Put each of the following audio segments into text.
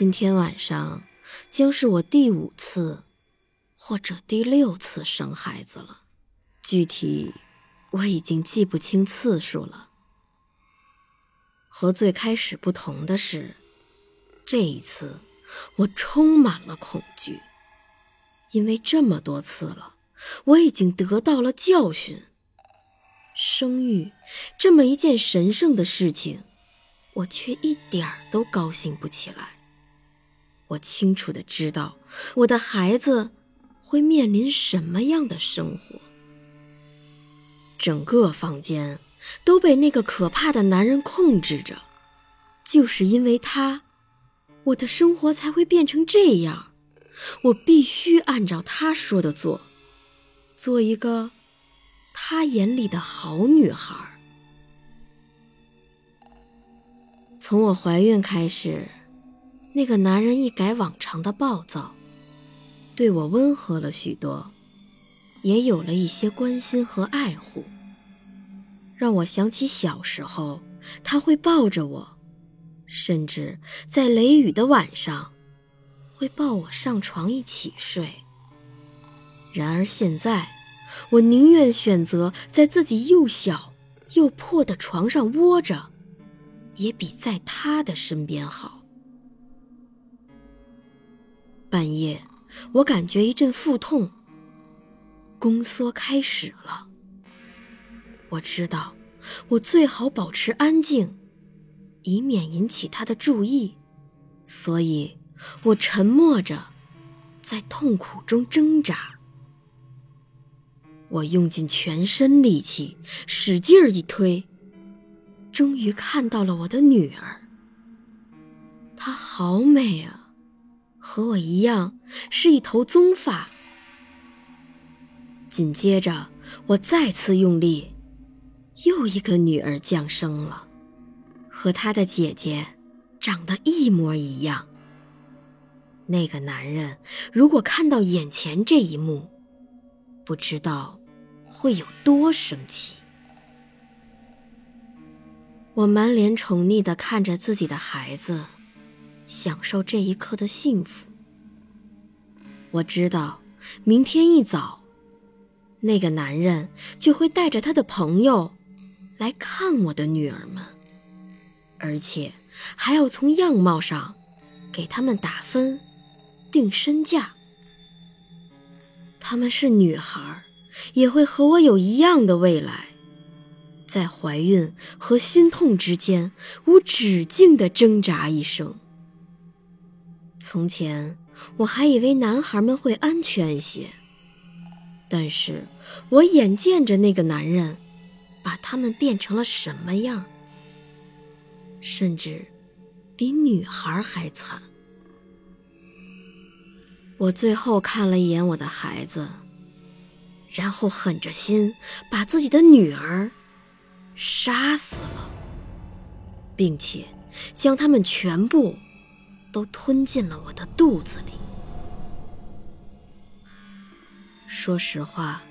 今天晚上将是我第五次，或者第六次生孩子了，具体我已经记不清次数了。和最开始不同的是，这一次我充满了恐惧，因为这么多次了，我已经得到了教训。生育这么一件神圣的事情，我却一点儿都高兴不起来。我清楚的知道，我的孩子会面临什么样的生活。整个房间都被那个可怕的男人控制着，就是因为他，我的生活才会变成这样。我必须按照他说的做，做一个他眼里的好女孩。从我怀孕开始。那个男人一改往常的暴躁，对我温和了许多，也有了一些关心和爱护，让我想起小时候他会抱着我，甚至在雷雨的晚上会抱我上床一起睡。然而现在，我宁愿选择在自己又小又破的床上窝着，也比在他的身边好。半夜，我感觉一阵腹痛。宫缩开始了。我知道，我最好保持安静，以免引起他的注意，所以我沉默着，在痛苦中挣扎。我用尽全身力气，使劲儿一推，终于看到了我的女儿。她好美啊！和我一样是一头棕发。紧接着，我再次用力，又一个女儿降生了，和她的姐姐长得一模一样。那个男人如果看到眼前这一幕，不知道会有多生气。我满脸宠溺的看着自己的孩子。享受这一刻的幸福。我知道，明天一早，那个男人就会带着他的朋友来看我的女儿们，而且还要从样貌上给他们打分、定身价。他们是女孩，也会和我有一样的未来，在怀孕和心痛之间无止境的挣扎一生。从前我还以为男孩们会安全一些，但是我眼见着那个男人把他们变成了什么样，甚至比女孩还惨。我最后看了一眼我的孩子，然后狠着心把自己的女儿杀死了，并且将他们全部。都吞进了我的肚子里。说实话，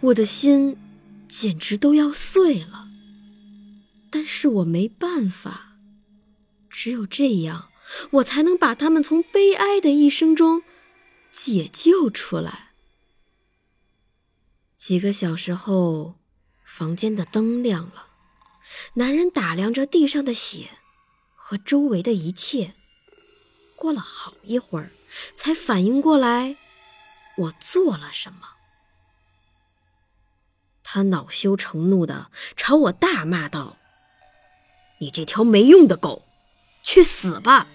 我的心简直都要碎了。但是我没办法，只有这样，我才能把他们从悲哀的一生中解救出来。几个小时后，房间的灯亮了，男人打量着地上的血和周围的一切。过了好一会儿，才反应过来，我做了什么。他恼羞成怒的朝我大骂道：“你这条没用的狗，去死吧！”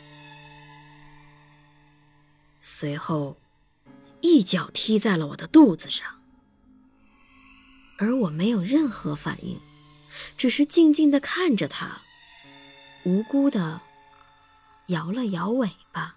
随后，一脚踢在了我的肚子上，而我没有任何反应，只是静静的看着他，无辜的。摇了摇尾巴。